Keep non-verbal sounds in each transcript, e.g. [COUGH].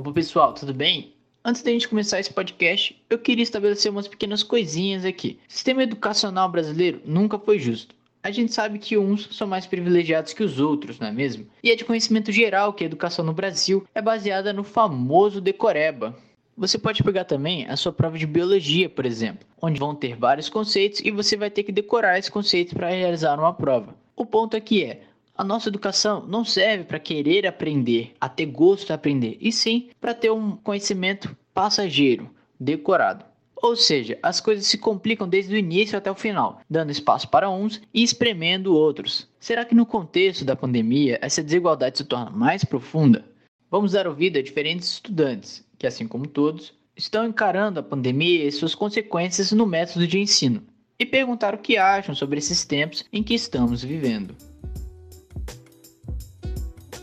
Opa pessoal, tudo bem? Antes da gente começar esse podcast, eu queria estabelecer umas pequenas coisinhas aqui. O sistema educacional brasileiro nunca foi justo. A gente sabe que uns são mais privilegiados que os outros, não é mesmo? E é de conhecimento geral que a educação no Brasil é baseada no famoso decoreba. Você pode pegar também a sua prova de biologia, por exemplo, onde vão ter vários conceitos e você vai ter que decorar esses conceitos para realizar uma prova. O ponto aqui é, a nossa educação não serve para querer aprender, a ter gosto de aprender, e sim para ter um conhecimento passageiro, decorado. Ou seja, as coisas se complicam desde o início até o final, dando espaço para uns e espremendo outros. Será que no contexto da pandemia essa desigualdade se torna mais profunda? Vamos dar ouvido a diferentes estudantes que, assim como todos, estão encarando a pandemia e suas consequências no método de ensino e perguntar o que acham sobre esses tempos em que estamos vivendo.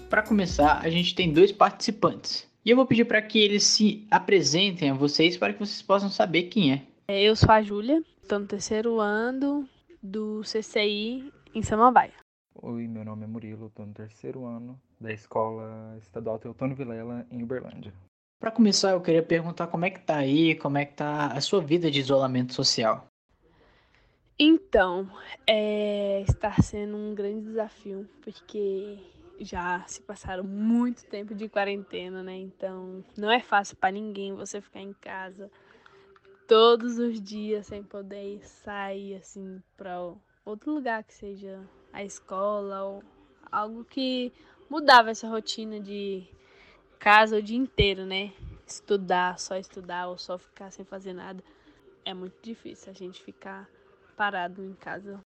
Para começar, a gente tem dois participantes. E eu vou pedir para que eles se apresentem a vocês para que vocês possam saber quem é. é eu sou a Júlia, estou no terceiro ano do CCI em Samambaia. Oi, meu nome é Murilo, estou no terceiro ano da Escola Estadual Teotônio Vilela, em Uberlândia. Para começar, eu queria perguntar como é que tá aí, como é que tá a sua vida de isolamento social. Então, é, está sendo um grande desafio, porque já se passaram muito tempo de quarentena, né? Então não é fácil para ninguém você ficar em casa todos os dias sem poder sair assim para outro lugar que seja a escola ou algo que mudava essa rotina de casa o dia inteiro, né? Estudar, só estudar ou só ficar sem fazer nada. É muito difícil a gente ficar parado em casa.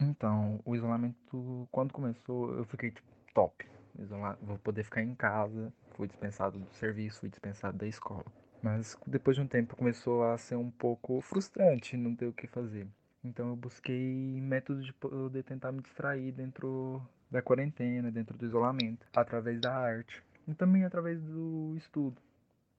Então, o isolamento, quando começou, eu fiquei tipo, top. Isolado, vou poder ficar em casa. Fui dispensado do serviço, fui dispensado da escola. Mas depois de um tempo começou a ser um pouco frustrante não ter o que fazer. Então eu busquei métodos de poder tentar me distrair dentro da quarentena, dentro do isolamento, através da arte e também através do estudo.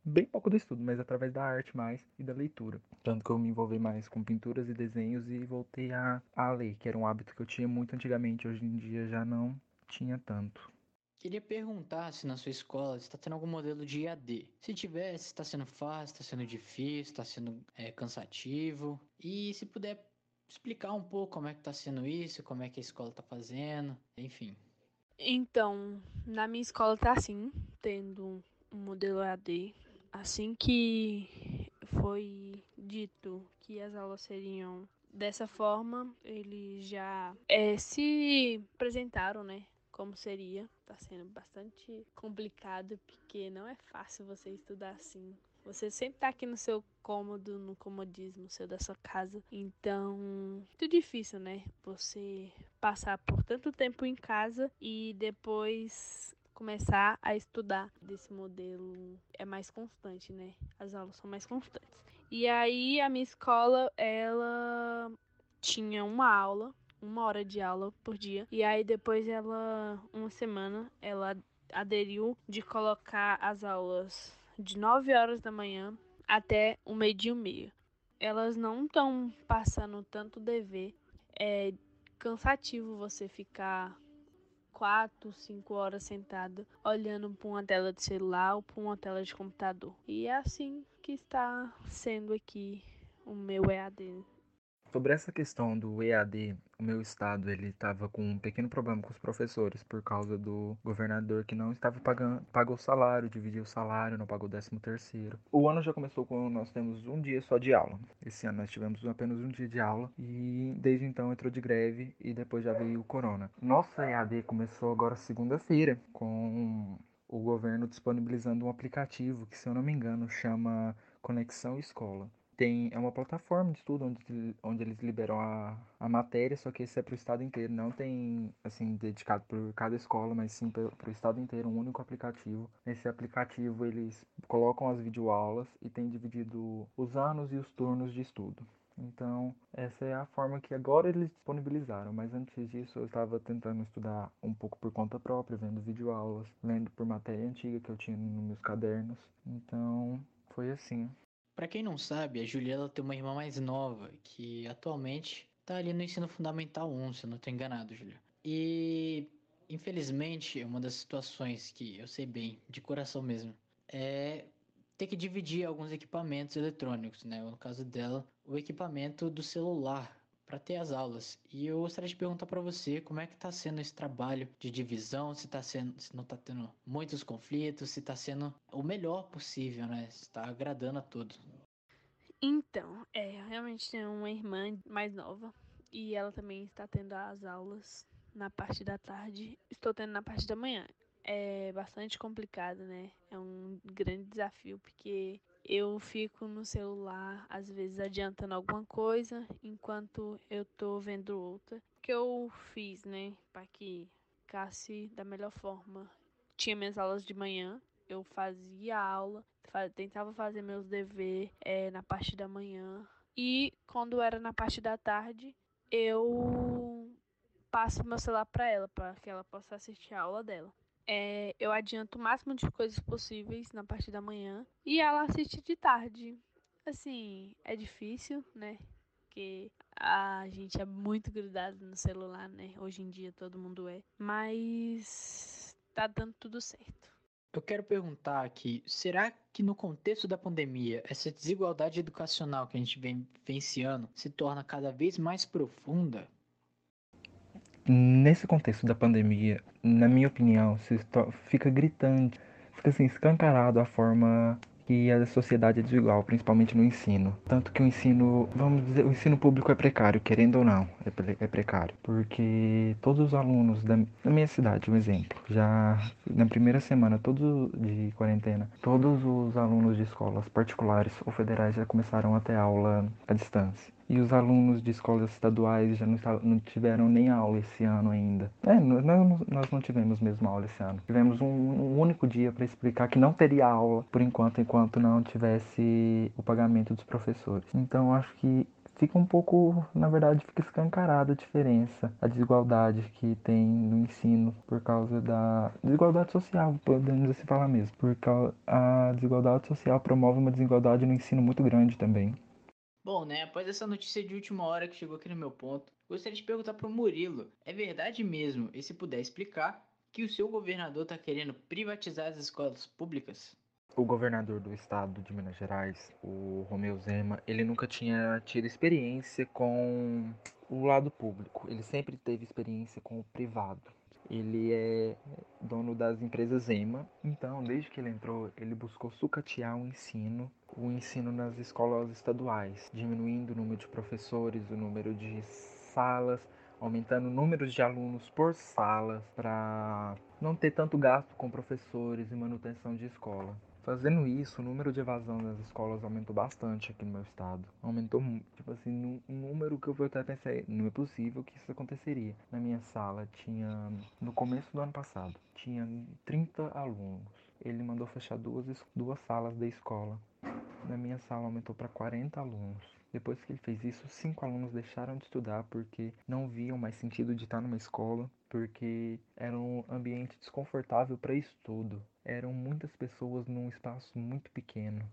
Bem pouco do estudo, mas através da arte mais e da leitura. Tanto que eu me envolvi mais com pinturas e desenhos e voltei a, a ler, que era um hábito que eu tinha muito antigamente, hoje em dia já não tinha tanto. Queria perguntar se na sua escola está tendo algum modelo de IAD. Se tiver, se está sendo fácil, está sendo difícil, está sendo é, cansativo. E se puder explicar um pouco como é que está sendo isso, como é que a escola está fazendo, enfim. Então, na minha escola tá assim, tendo um modelo EAD. Assim que foi dito que as aulas seriam dessa forma, eles já é, se apresentaram, né? Como seria. Tá sendo bastante complicado, porque não é fácil você estudar assim você sempre tá aqui no seu cômodo, no comodismo seu da sua casa. Então, muito difícil, né? Você passar por tanto tempo em casa e depois começar a estudar desse modelo é mais constante, né? As aulas são mais constantes. E aí a minha escola, ela tinha uma aula, uma hora de aula por dia. E aí depois ela, uma semana, ela aderiu de colocar as aulas de 9 horas da manhã até o meio-dia e meia. Elas não estão passando tanto dever. É cansativo você ficar 4, 5 horas sentado olhando para uma tela de celular ou para uma tela de computador. E é assim que está sendo aqui o meu EAD. Sobre essa questão do EAD, o meu estado ele estava com um pequeno problema com os professores por causa do governador que não estava pagando pagou o salário, dividiu o salário, não pagou o décimo terceiro. O ano já começou com nós temos um dia só de aula. Esse ano nós tivemos apenas um dia de aula e desde então entrou de greve e depois já veio o corona. Nossa EAD começou agora segunda-feira com o governo disponibilizando um aplicativo que, se eu não me engano, chama Conexão Escola tem é uma plataforma de estudo onde, onde eles liberam a, a matéria, só que esse é para o estado inteiro, não tem assim dedicado por cada escola, mas sim para o estado inteiro, um único aplicativo. Nesse aplicativo eles colocam as videoaulas e tem dividido os anos e os turnos de estudo. Então, essa é a forma que agora eles disponibilizaram, mas antes disso eu estava tentando estudar um pouco por conta própria, vendo videoaulas, lendo por matéria antiga que eu tinha nos meus cadernos. Então, foi assim. Para quem não sabe, a Juliela tem uma irmã mais nova que atualmente tá ali no ensino fundamental 1, se eu não estou enganado, Julia. E infelizmente uma das situações que eu sei bem, de coração mesmo, é ter que dividir alguns equipamentos eletrônicos, né? No caso dela, o equipamento do celular para ter as aulas. E eu gostaria de perguntar para você como é que está sendo esse trabalho de divisão, se tá sendo, se não está tendo muitos conflitos, se está sendo o melhor possível, né? Está agradando a todos. Então, é, realmente tem uma irmã mais nova e ela também está tendo as aulas na parte da tarde. Estou tendo na parte da manhã. É bastante complicado, né? É um grande desafio porque eu fico no celular, às vezes adiantando alguma coisa, enquanto eu tô vendo outra. O que eu fiz, né, para que ficasse da melhor forma. Tinha minhas aulas de manhã, eu fazia aula, tentava fazer meus deveres é, na parte da manhã. E quando era na parte da tarde, eu passo meu celular para ela, para que ela possa assistir a aula dela é, eu adianto o máximo de coisas possíveis na parte da manhã e ela assiste de tarde. Assim, é difícil, né? Porque a gente é muito grudado no celular, né? Hoje em dia todo mundo é. Mas tá dando tudo certo. Eu quero perguntar aqui, será que no contexto da pandemia, essa desigualdade educacional que a gente vem vivenciando se torna cada vez mais profunda? Nesse contexto da pandemia, na minha opinião, fica gritante, fica assim, escancarado a forma que a sociedade é desigual, principalmente no ensino. Tanto que o ensino, vamos dizer, o ensino público é precário, querendo ou não, é, é precário. Porque todos os alunos da, da, minha cidade, um exemplo, já na primeira semana todo de quarentena, todos os alunos de escolas particulares ou federais já começaram a ter aula à distância e os alunos de escolas estaduais já não, não tiveram nem aula esse ano ainda. É, nós, não tivemos mesmo aula esse ano. Tivemos um, um único dia para explicar que não teria aula por enquanto, enquanto não tivesse o pagamento dos professores. Então acho que fica um pouco, na verdade, fica escancarada a diferença, a desigualdade que tem no ensino por causa da desigualdade social, podemos assim falar mesmo, porque a desigualdade social promove uma desigualdade no ensino muito grande também. Bom, né, após essa notícia de última hora que chegou aqui no meu ponto, gostaria de perguntar para o Murilo: é verdade mesmo, e se puder explicar, que o seu governador está querendo privatizar as escolas públicas? O governador do estado de Minas Gerais, o Romeu Zema, ele nunca tinha tido experiência com o lado público, ele sempre teve experiência com o privado. Ele é dono das empresas Zema, então desde que ele entrou, ele buscou sucatear o ensino o ensino nas escolas estaduais, diminuindo o número de professores, o número de salas, aumentando o número de alunos por salas para não ter tanto gasto com professores e manutenção de escola. Fazendo isso, o número de evasão das escolas aumentou bastante aqui no meu estado. Aumentou, tipo assim, um número que eu até pensei, não é possível que isso aconteceria. Na minha sala tinha, no começo do ano passado, tinha 30 alunos. Ele mandou fechar duas, duas salas da escola na minha sala aumentou para 40 alunos. Depois que ele fez isso, cinco alunos deixaram de estudar porque não viam mais sentido de estar numa escola, porque era um ambiente desconfortável para estudo. Eram muitas pessoas num espaço muito pequeno.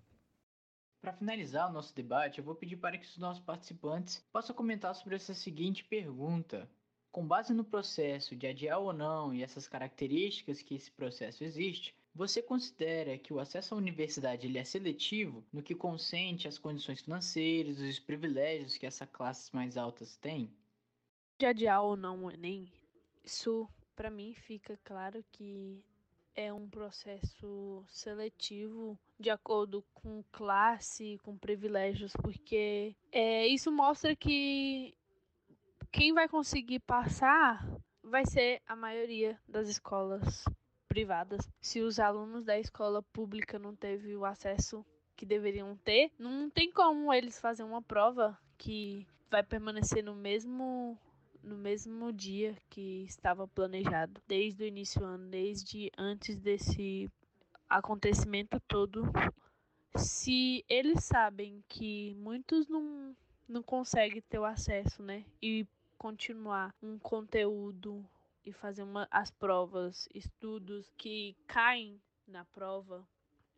Para finalizar o nosso debate, eu vou pedir para que os nossos participantes possam comentar sobre essa seguinte pergunta. Com base no processo de adiar ou não e essas características que esse processo existe, você considera que o acesso à universidade ele é seletivo no que consente as condições financeiras os privilégios que essas classes mais altas têm? De adiar ou não o Enem, isso para mim fica claro que é um processo seletivo de acordo com classe, com privilégios, porque é, isso mostra que quem vai conseguir passar vai ser a maioria das escolas privadas. Se os alunos da escola pública não teve o acesso que deveriam ter, não tem como eles fazer uma prova que vai permanecer no mesmo no mesmo dia que estava planejado, desde o início do ano, desde antes desse acontecimento todo. Se eles sabem que muitos não, não conseguem ter o acesso, né? E continuar um conteúdo e fazer uma, as provas, estudos que caem na prova,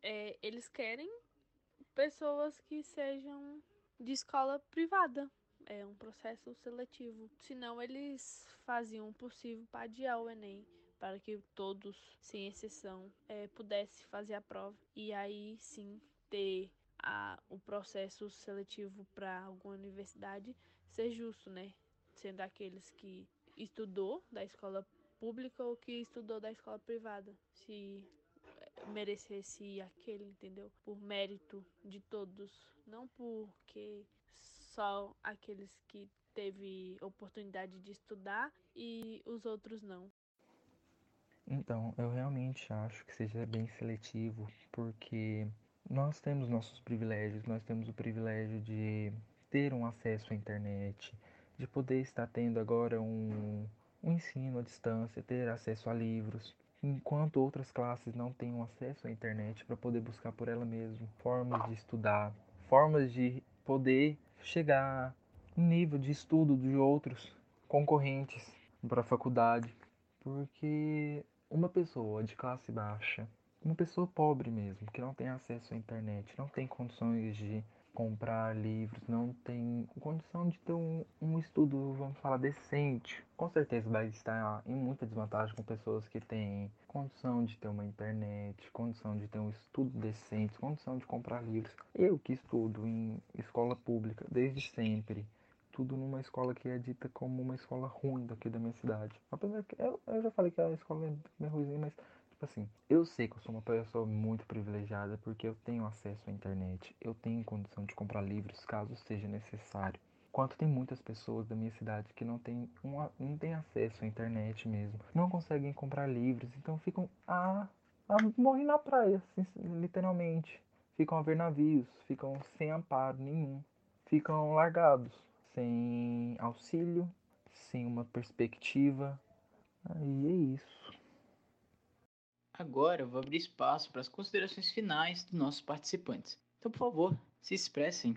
é, eles querem pessoas que sejam de escola privada. É um processo seletivo. Senão eles faziam o possível para adiar o Enem. para que todos, sem exceção, é, pudesse fazer a prova e aí sim ter a, o processo seletivo para alguma universidade ser justo, né? Sendo aqueles que estudou da escola pública ou que estudou da escola privada. Se merecesse aquele, entendeu? Por mérito de todos, não porque só aqueles que teve oportunidade de estudar e os outros não. Então, eu realmente acho que seja bem seletivo, porque nós temos nossos privilégios, nós temos o privilégio de ter um acesso à internet, de poder estar tendo agora um, um ensino à distância, ter acesso a livros, enquanto outras classes não têm acesso à internet para poder buscar por ela mesma formas de estudar, formas de poder chegar no nível de estudo de outros concorrentes para a faculdade, porque uma pessoa de classe baixa, uma pessoa pobre mesmo, que não tem acesso à internet, não tem condições de comprar livros, não tem condição de ter um, um estudo, vamos falar, decente. Com certeza vai estar em muita desvantagem com pessoas que têm condição de ter uma internet, condição de ter um estudo decente, condição de comprar livros. Eu que estudo em escola pública desde sempre, tudo numa escola que é dita como uma escola ruim daqui da minha cidade. Apesar que eu, eu já falei que a escola é meio ruimzinha, mas Tipo assim, eu sei que eu sou uma pessoa muito privilegiada porque eu tenho acesso à internet, eu tenho condição de comprar livros caso seja necessário. Enquanto tem muitas pessoas da minha cidade que não têm, uma, não têm acesso à internet mesmo, não conseguem comprar livros, então ficam a, a morrer na praia, assim, literalmente. Ficam a ver navios, ficam sem amparo nenhum, ficam largados, sem auxílio, sem uma perspectiva. Aí é isso. Agora eu vou abrir espaço para as considerações finais dos nossos participantes. Então, por favor, se expressem.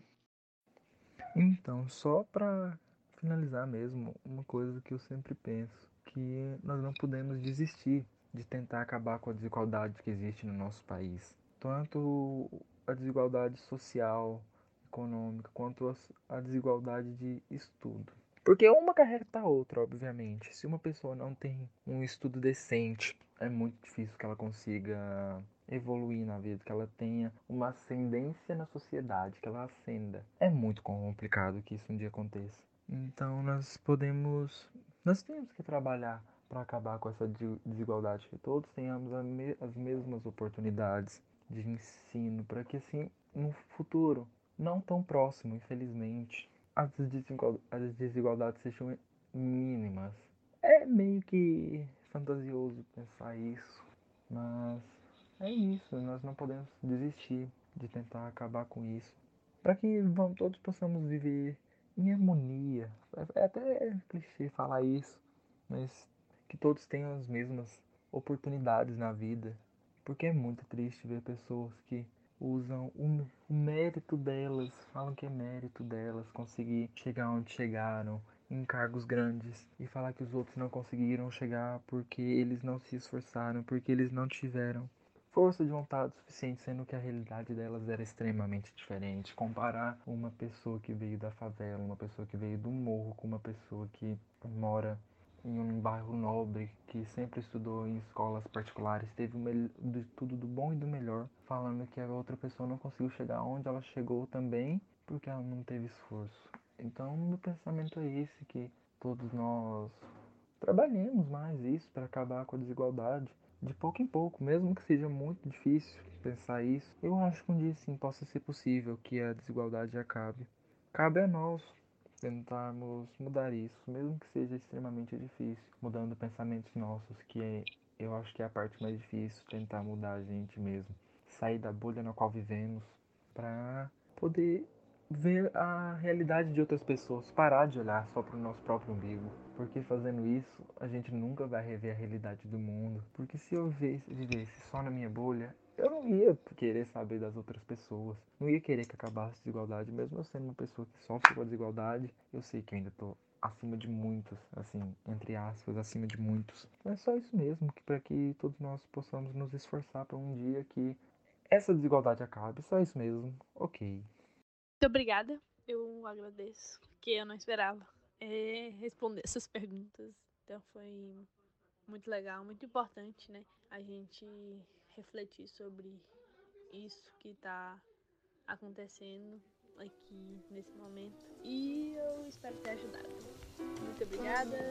Então, só para finalizar mesmo, uma coisa que eu sempre penso, que nós não podemos desistir de tentar acabar com a desigualdade que existe no nosso país. Tanto a desigualdade social, econômica, quanto a desigualdade de estudo. Porque uma carreta a outra, obviamente. Se uma pessoa não tem um estudo decente, é muito difícil que ela consiga evoluir na vida, que ela tenha uma ascendência na sociedade, que ela ascenda. É muito complicado que isso um dia aconteça. Então nós podemos, nós temos que trabalhar para acabar com essa desigualdade, que todos tenhamos as mesmas oportunidades de ensino, para que assim, no futuro, não tão próximo, infelizmente, as desigualdades sejam mínimas. É meio que fantasioso pensar isso, mas é isso, nós não podemos desistir de tentar acabar com isso. Para que vamos, todos possamos viver em harmonia. É até clichê falar isso, mas que todos tenham as mesmas oportunidades na vida. Porque é muito triste ver pessoas que usam o, o mérito delas, falam que é mérito delas conseguir chegar onde chegaram, em cargos grandes e falar que os outros não conseguiram chegar porque eles não se esforçaram, porque eles não tiveram força de vontade suficiente, sendo que a realidade delas era extremamente diferente. Comparar uma pessoa que veio da favela, uma pessoa que veio do morro, com uma pessoa que mora em um bairro nobre, que sempre estudou em escolas particulares, teve de tudo do bom e do melhor, falando que a outra pessoa não conseguiu chegar onde ela chegou também porque ela não teve esforço. Então, meu pensamento é esse, que todos nós trabalhemos mais isso para acabar com a desigualdade, de pouco em pouco, mesmo que seja muito difícil pensar isso. Eu acho que um dia sim possa ser possível que a desigualdade acabe. Cabe a nós tentarmos mudar isso, mesmo que seja extremamente difícil, mudando pensamentos nossos, que é, eu acho que é a parte mais difícil, tentar mudar a gente mesmo, sair da bolha na qual vivemos para poder ver a realidade de outras pessoas, parar de olhar só para o nosso próprio umbigo. Porque fazendo isso, a gente nunca vai rever a realidade do mundo. Porque se eu vivesse só na minha bolha, eu não ia querer saber das outras pessoas. Não ia querer que acabasse a desigualdade. Mesmo eu sendo uma pessoa que sofre com a desigualdade, eu sei que eu ainda estou acima de muitos, assim, entre aspas, acima de muitos. É só isso mesmo, que para que todos nós possamos nos esforçar para um dia que essa desigualdade acabe. Só isso mesmo. Ok. Muito obrigada. Eu agradeço, porque eu não esperava é, responder [LAUGHS] essas perguntas. Então foi muito legal, muito importante, né? A gente refletir sobre isso que está acontecendo aqui nesse momento. E eu espero ter ajudado. Muito obrigada.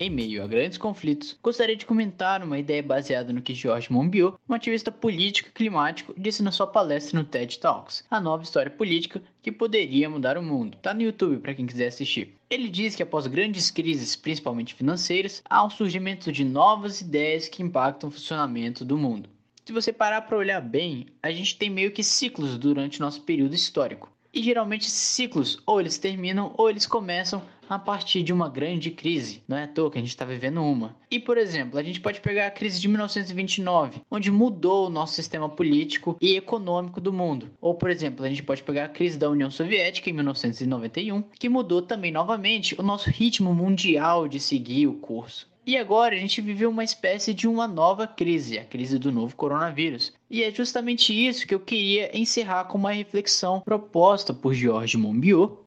Em meio a grandes conflitos, gostaria de comentar uma ideia baseada no que George Monbiot, um ativista político e climático, disse na sua palestra no TED Talks, a nova história política que poderia mudar o mundo. Tá no YouTube para quem quiser assistir. Ele diz que após grandes crises, principalmente financeiras, há um surgimento de novas ideias que impactam o funcionamento do mundo. Se você parar para olhar bem, a gente tem meio que ciclos durante nosso período histórico. E geralmente esses ciclos ou eles terminam ou eles começam a partir de uma grande crise. Não é à toa que a gente está vivendo uma. E, por exemplo, a gente pode pegar a crise de 1929, onde mudou o nosso sistema político e econômico do mundo. Ou, por exemplo, a gente pode pegar a crise da União Soviética em 1991, que mudou também novamente o nosso ritmo mundial de seguir o curso. E agora a gente vive uma espécie de uma nova crise, a crise do novo coronavírus. E é justamente isso que eu queria encerrar com uma reflexão proposta por George Monbiot.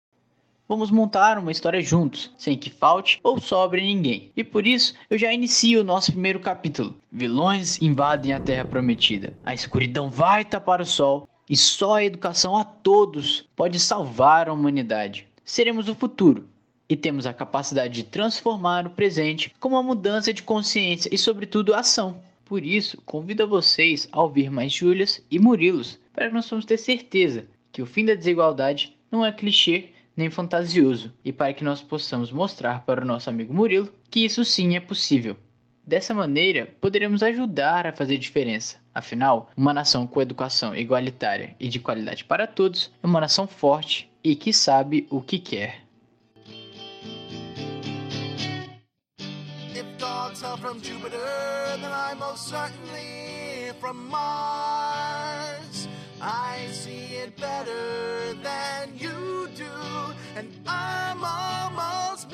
Vamos montar uma história juntos, sem que falte ou sobre ninguém. E por isso eu já inicio o nosso primeiro capítulo. Vilões invadem a Terra Prometida. A escuridão vai tapar o sol e só a educação a todos pode salvar a humanidade. Seremos o futuro e temos a capacidade de transformar o presente com uma mudança de consciência e, sobretudo, ação. Por isso, convido a vocês a ouvir mais Júlias e Murilos, para que nós possamos ter certeza que o fim da desigualdade não é clichê nem fantasioso, e para que nós possamos mostrar para o nosso amigo Murilo que isso sim é possível. Dessa maneira, poderemos ajudar a fazer diferença. Afinal, uma nação com educação igualitária e de qualidade para todos é uma nação forte e que sabe o que quer. I see it better than and I'm almost